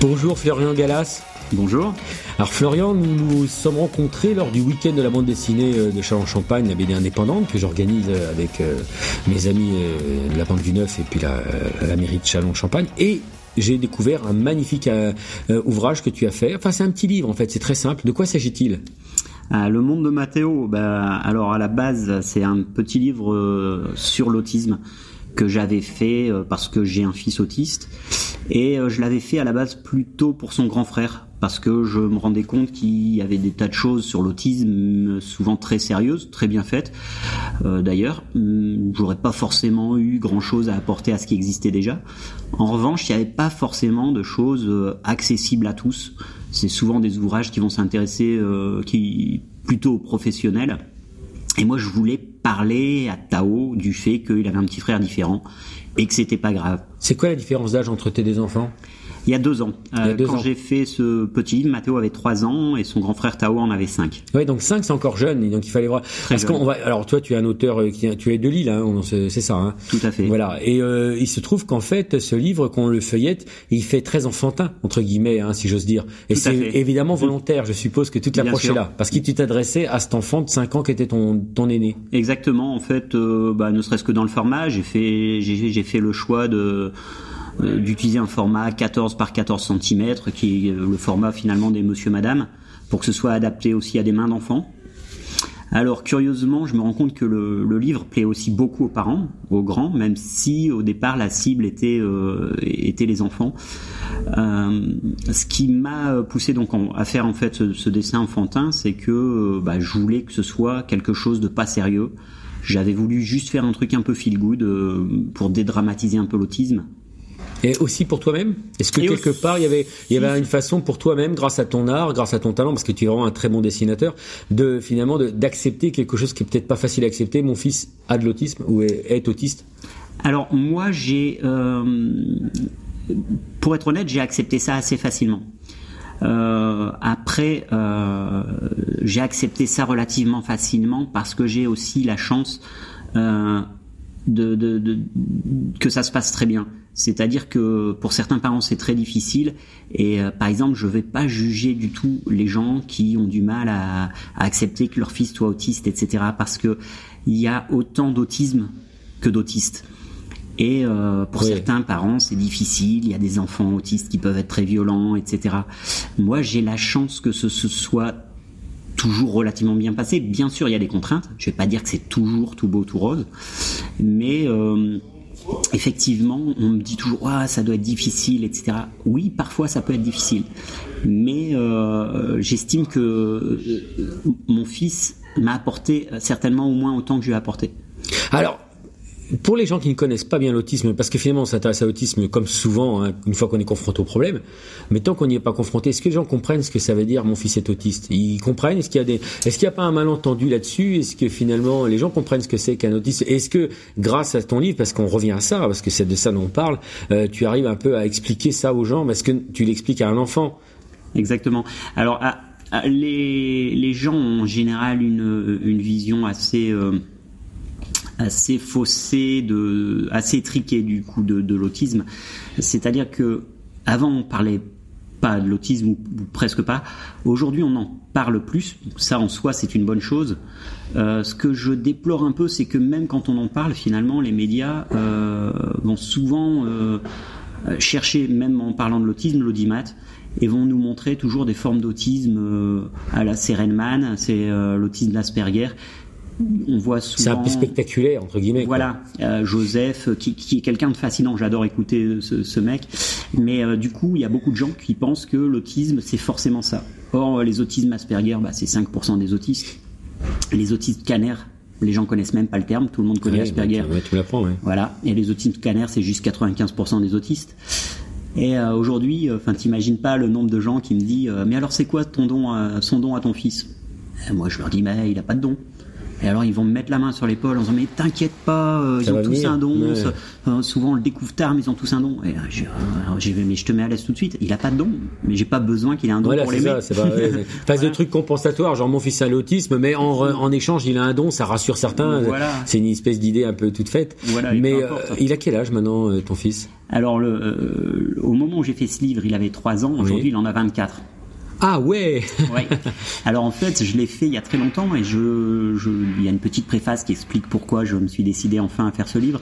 Bonjour Florian Galas. Bonjour. Alors Florian, nous nous sommes rencontrés lors du week-end de la bande dessinée euh, de Châlons-Champagne, la BD indépendante que j'organise euh, avec euh, mes amis de la Banque du Neuf et puis la, la mairie de Châlons-Champagne. Et j'ai découvert un magnifique ouvrage que tu as fait. Enfin, c'est un petit livre en fait, c'est très simple. De quoi s'agit-il? Le monde de Mathéo, bah, alors à la base, c'est un petit livre sur l'autisme que j'avais fait parce que j'ai un fils autiste et je l'avais fait à la base plutôt pour son grand frère parce que je me rendais compte qu'il y avait des tas de choses sur l'autisme, souvent très sérieuses, très bien faites. Euh, D'ailleurs, hum, j'aurais pas forcément eu grand-chose à apporter à ce qui existait déjà. En revanche, il n'y avait pas forcément de choses euh, accessibles à tous. C'est souvent des ouvrages qui vont s'intéresser euh, qui plutôt aux professionnels. Et moi, je voulais parler à Tao du fait qu'il avait un petit frère différent et que c'était pas grave. C'est quoi la différence d'âge entre tes deux enfants? Il y a deux ans. Euh, quand j'ai fait ce petit livre, Mathéo avait trois ans et son grand frère Tao en avait cinq. Oui, donc cinq c'est encore jeune, donc il fallait voir. Parce qu'on va, alors toi tu es un auteur euh, qui, tu es de Lille, hein, c'est ça. Hein. Tout à fait. Voilà. Et euh, il se trouve qu'en fait ce livre, qu'on le feuillette, il fait très enfantin entre guillemets, hein, si j'ose dire. Et c'est évidemment volontaire. Je suppose que toute l'approche est là, parce qu'il tu t'adressais à cet enfant de 5 ans qui était ton ton aîné. Exactement. En fait, euh, bah, ne serait-ce que dans le format, j'ai fait j'ai fait le choix de d'utiliser un format 14 par 14 cm, qui est le format finalement des monsieur madame, pour que ce soit adapté aussi à des mains d'enfants. Alors curieusement, je me rends compte que le, livre plaît aussi beaucoup aux parents, aux grands, même si au départ la cible était euh, était les enfants. Euh, ce qui m'a poussé donc à faire en fait ce, dessin enfantin, c'est que bah, je voulais que ce soit quelque chose de pas sérieux. J'avais voulu juste faire un truc un peu feel good pour dédramatiser un peu l'autisme et aussi pour toi-même Est-ce que quelque part il y avait il y avait une façon pour toi-même, grâce à ton art, grâce à ton talent, parce que tu es vraiment un très bon dessinateur, de finalement d'accepter quelque chose qui est peut-être pas facile à accepter? Mon fils a de l'autisme ou est, autiste? Alors moi j'ai, euh, pour être honnête, j'ai accepté ça assez facilement. Euh, après, euh, j'ai accepté ça relativement facilement parce que j'ai aussi la chance euh, de, de, de, que ça se passe très bien. C'est-à-dire que pour certains parents c'est très difficile et euh, par exemple je vais pas juger du tout les gens qui ont du mal à, à accepter que leur fils soit autiste etc parce que il y a autant d'autisme que d'autistes. Et euh, pour certains parents, c'est difficile. Il y a des enfants autistes qui peuvent être très violents, etc. Moi, j'ai la chance que ce, ce soit toujours relativement bien passé. Bien sûr, il y a des contraintes. Je vais pas dire que c'est toujours tout beau, tout rose, mais euh, effectivement, on me dit toujours ah ça doit être difficile, etc. Oui, parfois ça peut être difficile, mais euh, j'estime que euh, mon fils m'a apporté certainement au moins autant que je lui ai apporté. Alors, pour les gens qui ne connaissent pas bien l'autisme, parce que finalement on s'intéresse à l'autisme comme souvent, hein, une fois qu'on est confronté au problème, mais tant qu'on n'y est pas confronté, est-ce que les gens comprennent ce que ça veut dire mon fils est autiste? Ils comprennent? Est-ce qu'il y a des, est-ce qu'il n'y a pas un malentendu là-dessus? Est-ce que finalement les gens comprennent ce que c'est qu'un autiste Est-ce que grâce à ton livre, parce qu'on revient à ça, parce que c'est de ça dont on parle, euh, tu arrives un peu à expliquer ça aux gens Est-ce que tu l'expliques à un enfant? Exactement. Alors les, les gens ont en général une, une vision assez euh, assez faussé, de, assez étriqué du coup de, l'autisme. C'est-à-dire que avant on parlait pas de l'autisme ou, presque pas. Aujourd'hui, on en parle plus. Ça, en soi, c'est une bonne chose. Euh, ce que je déplore un peu, c'est que même quand on en parle, finalement, les médias euh, vont souvent euh, chercher, même en parlant de l'autisme, l'audimat, et vont nous montrer toujours des formes d'autisme à la Serenman, c'est l'autisme d'Asperger, on voit souvent. C'est un peu spectaculaire entre guillemets. Voilà, euh, Joseph, qui, qui est quelqu'un de fascinant. J'adore écouter ce, ce, mec. Mais euh, du coup, il y a beaucoup de gens qui pensent que l'autisme c'est forcément ça. Or, les autismes Asperger, bah, c'est 5% des autistes. Les autistes Canner, Les gens connaissent même pas le terme. Tout le monde connaît Ouais, Asperger. bah, tu- ouais, tu l'apprends, ouais. Voilà. Et les autismes scanners, c'est juste 95% des autistes. Et euh, aujourd'hui, euh, enfin, t'imagines pas le nombre de gens qui me disent, euh, mais alors c'est quoi ton don, à- son don à ton fils? Et Moi, je leur dis, mais il a pas de don. Et alors ils vont me mettre la main sur l'épaule en disant mais t'inquiète pas, euh, ils ont tous venir. un don. Ouais. euh, souvent on le découvre tard, mais ils ont tous un don. Et euh, je, alors, mais je te mets à l'aise tout de suite. Il a pas de don, mais j'ai pas besoin qu'il ait un don Voilà, pour l'aimer. ça, pas, ouais, phase de trucs compensatoires, genre mon fils a l'autisme, mais en, échange il a un don, ça rassure certains. Voilà. C'est une espèce d'idée un peu toute faite. Voilà, mais il a quel âge maintenant, ton fils? Alors le, au moment où j'ai fait ce livre, il avait 3 ans. Aujourd'hui, Oui. il en a 24. Ah ouais Ouais. Alors en fait, je l'ai fait il y a très longtemps et je, je, il y a une petite préface qui explique pourquoi je me suis décidé enfin à faire ce livre.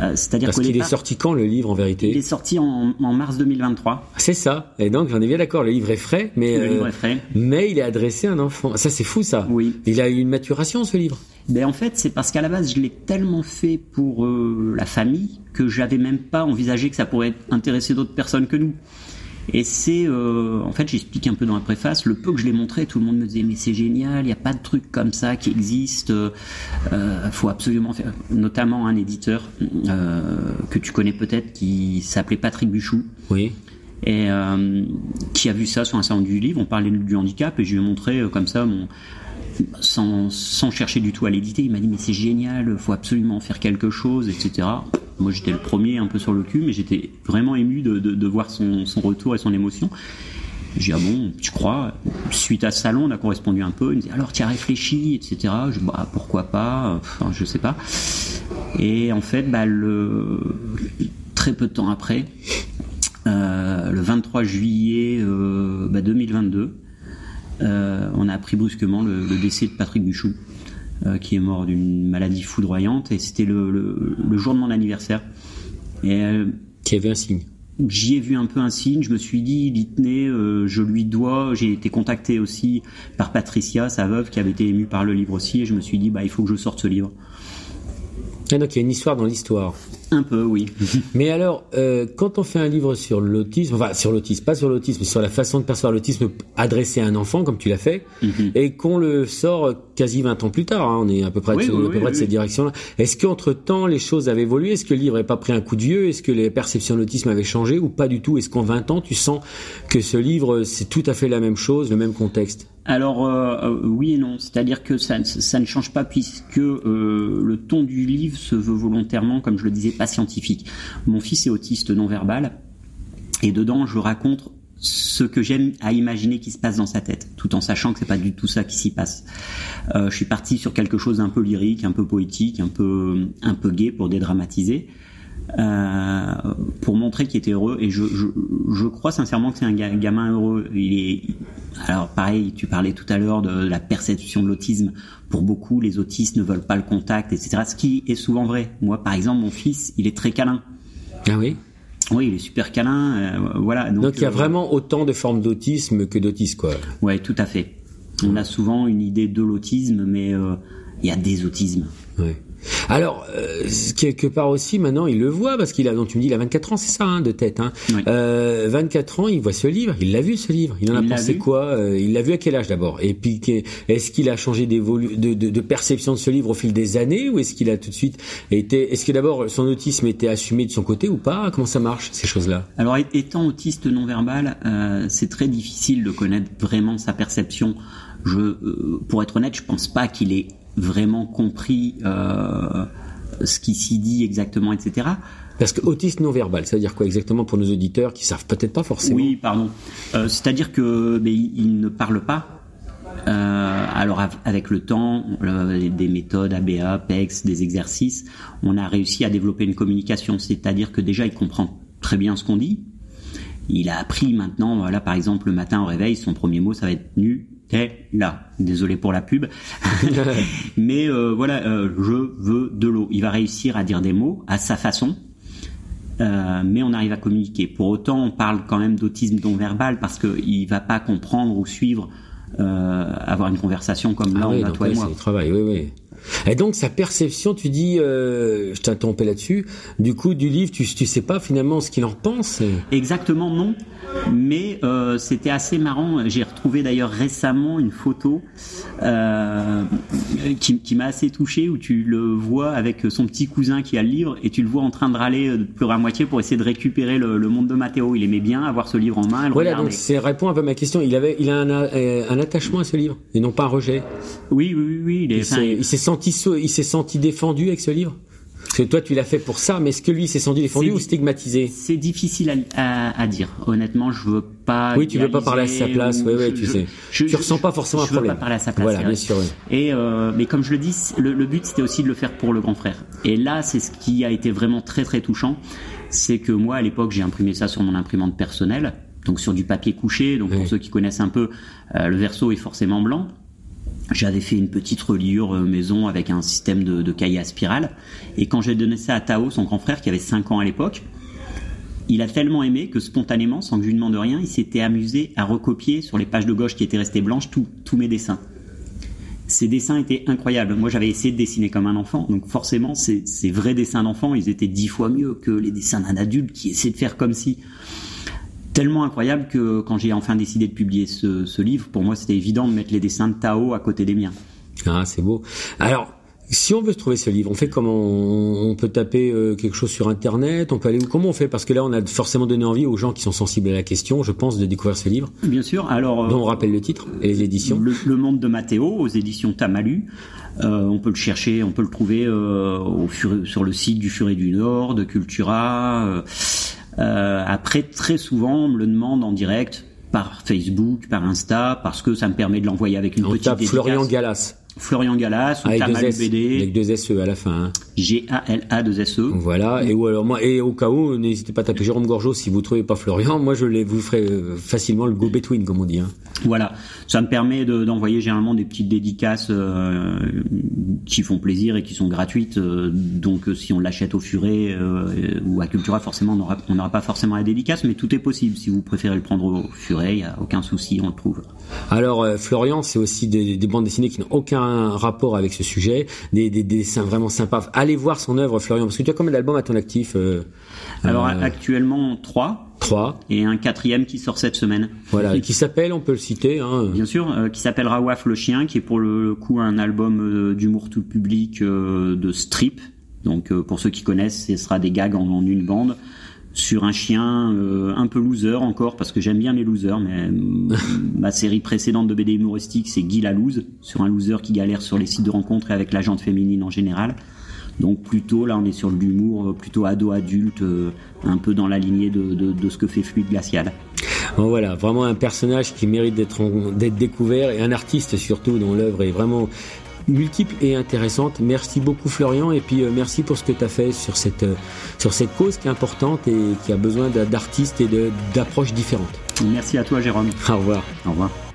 Euh, C'est-à-dire Parce qu'il est sorti quand le livre en il est vérité sorti en, en mars 2023. C'est ça. Et donc j'en ai bien d'accord, le livre est frais, mais Le euh, livre est frais. mais il est adressé à un enfant. Ça c'est fou ça. Oui. Il a eu une maturation ce livre? Ben en fait, c'est parce qu'à la base, je l'ai tellement fait pour euh, la famille que j'avais même pas envisagé que ça pourrait intéresser d'autres personnes que nous. Et c'est, euh, en fait, j'explique un peu dans la préface, le peu que je l'ai montré, tout le monde me disait mais c'est génial, il n'y a pas de truc comme ça qui existe, euh, faut absolument faire. Notamment un éditeur euh, que tu connais peut-être qui s'appelait Patrick Buchou Oui. et euh, qui a vu ça sur un salon du livre. On parlait du handicap et je lui ai montré euh, comme ça mon sans, sans chercher du tout à l'éditer. Il m'a dit mais c'est génial, faut absolument faire quelque chose, etc. Moi j'étais le premier un peu sur le cul, mais j'étais vraiment ému de, de, voir son, son retour et son émotion. J'ai dit ah bon, tu crois? Suite à ce salon, on a correspondu un peu. Il me dit alors tu as réfléchi, etc. Je dis bah pourquoi pas, enfin je sais pas. Et en fait, bah, très peu de temps après, euh, le 23 juillet euh, bah, 2022, euh, on a appris brusquement le, décès de Patrick Buchou, euh, qui est mort d'une maladie foudroyante, et c'était le, le- le jour de mon anniversaire. Et euh, Qui avait un signe. j'y ai vu un peu un signe, je me suis dit, Litné, euh, je lui dois, j'ai été contacté aussi par Patricia, sa veuve, qui avait été émue par le livre aussi, et je me suis dit, bah, il faut que je sorte ce livre. Ah, donc il y a une histoire dans l'histoire. Un peu, oui. Mais alors, euh, quand on fait un livre sur l'autisme, enfin sur l'autisme, pas sur l'autisme, mais sur la façon de percevoir l'autisme adressé à un enfant, comme tu l'as fait, Mhm. et qu'on le sort quasi 20 ans plus tard, hein, on est à peu près, Oui, de, oui, à peu oui, près de oui. cette direction-là. Est-ce qu'entre temps les choses avaient évolué? Est-ce que le livre n'avait pas pris un coup de vieux? Est-ce que les perceptions de l'autisme avaient changé ou pas du tout? Est-ce qu'en 20 ans tu sens que ce livre c'est tout à fait la même chose, le même contexte? Alors euh, euh, oui et non, c'est-à-dire que ça, ça ne change pas puisque euh, le ton du livre se veut volontairement, comme je le disais, pas scientifique. Mon fils est autiste non verbal et dedans je raconte ce que j'aime à imaginer qui se passe dans sa tête, tout en sachant que c'est pas du tout ça qui s'y passe. Euh, je suis parti sur quelque chose d'un peu lyrique, un peu poétique, un peu un peu gai pour dédramatiser. Euh, pour montrer qu'il était heureux et je, je, je crois sincèrement que c'est un ga- gamin heureux. Il est alors pareil, tu parlais tout à l'heure de la perception de l'autisme. Pour beaucoup, les autistes ne veulent pas le contact, etc. Ce qui est souvent vrai. Moi, par exemple, mon fils, il est très câlin. Ah oui? Oui, il est super câlin. euh, voilà. Donc, Donc il y a euh, vraiment autant de formes d'autisme que d'autisme, quoi. Ouais, tout à fait. On a souvent une idée de l'autisme, mais il y a des autismes. Ouais. Alors, euh, quelque part aussi, maintenant, il le voit, parce qu'il a, donc tu me dis, il a 24 ans, c'est ça, hein, de tête. Hein. Oui. Euh, 24 ans, il voit ce livre, il l'a vu ce livre, il en a Il pensé quoi Euh, Il l'a vu à quel âge d'abord? Et puis, est-ce qu'il a changé de, de, de perception de ce livre au fil des années, ou est-ce qu'il a tout de suite été... Est-ce que d'abord, son autisme était assumé de son côté ou pas? Comment ça marche, ces choses-là? Alors, étant autiste non-verbal, euh, c'est très difficile de connaître vraiment sa perception. Je, euh, pour être honnête, je pense pas qu'il ait vraiment compris euh, ce qui s'y dit exactement, etc. Parce que autiste non-verbal, ça veut dire quoi exactement pour nos auditeurs qui savent peut-être pas forcément? Oui, pardon. Euh, C'est-à-dire que il, ne parle pas. Euh, alors av- avec le temps, euh, des méthodes ABA, PEX, des exercices, on a réussi à développer une communication. C'est-à-dire que déjà il comprend très bien ce qu'on dit. Il a appris maintenant, voilà, par exemple le matin au réveil, son premier mot ça va être nu. Là, désolé pour la pub, mais euh, voilà, euh, je veux de l'eau. Il va réussir à dire des mots à sa façon, euh, mais on arrive à communiquer. Pour autant, on parle quand même d'autisme non verbal parce qu'il va pas comprendre ou suivre, avoir une conversation comme là Ah on oui, a donc toi et là, moi. c'est travail, oui, oui. Et donc sa perception, tu dis, euh, je t'ai là-dessus, du coup du livre, tu, tu sais pas finalement ce qu'il en pense. Exactement non, mais euh, c'était assez marrant. J'ai retrouvé d'ailleurs récemment une photo euh, qui, qui m'a assez touché où tu le vois avec son petit cousin qui a le livre et tu le vois en train de râler de pleurer à moitié pour essayer de récupérer le, le monde de Matteo. Il aimait bien avoir ce livre en main. Voilà, donc c'est répond un peu à ma question. Il avait, il a un, euh, un attachement à ce livre et non pas un rejet. Oui, oui, oui, oui. Il s'est senti, il s'est senti défendu avec ce livre? Parce que toi, tu l'as fait pour ça, mais est-ce que lui il s'est senti défendu ou stigmatisé? C'est difficile à, à- à dire. Honnêtement, je veux pas. Oui, tu veux pas parler à sa place. ou- Oui, oui, je- tu je- sais. je- tu je- ressens pas forcément je un problème. veux pas parler à sa place. Voilà, bien sûr. oui. Et euh, mais comme je le dis, le, le but c'était aussi de le faire pour le grand frère. Et là, c'est ce qui a été vraiment très très touchant, c'est que moi à l'époque j'ai imprimé ça sur mon imprimante personnelle, donc sur du papier couché. Donc Oui. pour ceux qui connaissent un peu, euh, le verso est forcément blanc. J'avais fait une petite reliure euh, maison avec un système de, de à spirale. Et quand j'ai donné ça à Tao, son grand frère, qui avait 5 ans à l'époque, il a tellement aimé que spontanément, sans que je lui demande rien, il s'était amusé à recopier sur les pages de gauche qui étaient restées blanches tous tous mes dessins. Ces dessins étaient incroyables. Moi, j'avais essayé de dessiner comme un enfant, donc forcément, ces, ces vrais dessins d'enfant, ils étaient dix fois mieux que les dessins d'un adulte qui essaie de faire comme si. Tellement incroyable que quand j'ai enfin décidé de publier ce, ce livre, pour moi, c'était évident de mettre les dessins de Tao à côté des miens. Ah, c'est beau. Alors, si on veut se trouver ce livre, on fait comment? On peut taper euh, quelque chose sur Internet? On peut aller où? Comment on fait? Parce que là, on a forcément donné envie aux gens qui sont sensibles à la question, je pense, de découvrir ce livre. Bien sûr. Alors, euh, dont on rappelle le titre et les éditions. Le, le monde de Mathéo aux éditions Tamalu. Euh, on peut le chercher, on peut le trouver euh, au sur le site du Furet du Nord, de Cultura. euh, euh, après, très souvent, on me le demande en direct par Facebook, par Insta, parce que ça me permet de l'envoyer avec une On petite tape dédicace. Florian Galas Florian Galas ou avec deux Tamalu S, BD, avec deux SE à la fin. hein. G-A-L-A-2-S-E. Voilà. Et ou alors moi et au cas où, n'hésitez pas à taper Jérôme Gorgeau si vous trouvez pas Florian. Moi, je les vous ferai euh, facilement le go between comme on dit. Hein. Voilà, ça me permet de- d'envoyer généralement des petites dédicaces euh, qui font plaisir et qui sont gratuites. euh, donc si on l'achète au Furet euh, ou à Cultura, forcément on n'aura pas forcément la dédicace, mais tout est possible. Si vous préférez le prendre au Furet, il y a aucun souci, on le trouve. Alors Florian, c'est aussi des, des bandes dessinées qui n'ont aucun rapport avec ce sujet, des, des, des dessins vraiment sympas. Allez voir son œuvre, Florian, parce que tu as combien d'albums à ton actif euh, Alors euh, actuellement trois Trois. et un quatrième qui sort cette semaine. Voilà, qui s'appelle, on peut le citer. Hein. Bien sûr, euh, qui s'appelle Rawaf le chien, qui est pour le coup un album d'humour tout public de strip. Donc pour ceux qui connaissent, ce sera des gags en, en une bande sur un chien euh, un peu loser encore parce que j'aime bien les losers mais ma série précédente de BD humoristique c'est Guy la loose sur un loser qui galère sur les sites de rencontres et avec la gente féminine en général. Donc plutôt là on est sur de l'humour euh, plutôt ado adulte euh, un peu dans la lignée de, de, de ce que fait Fluide Glacial. Bon, voilà, vraiment un personnage qui mérite d'être découvert et un artiste surtout dont l'œuvre est vraiment multiple et intéressante. Merci beaucoup Florian et puis euh, merci pour ce que tu as fait sur cette euh, sur cette cause qui est importante et qui a besoin d'a- d'artistes et d'approches différentes. merci à toi Jérôme Au revoir. au revoir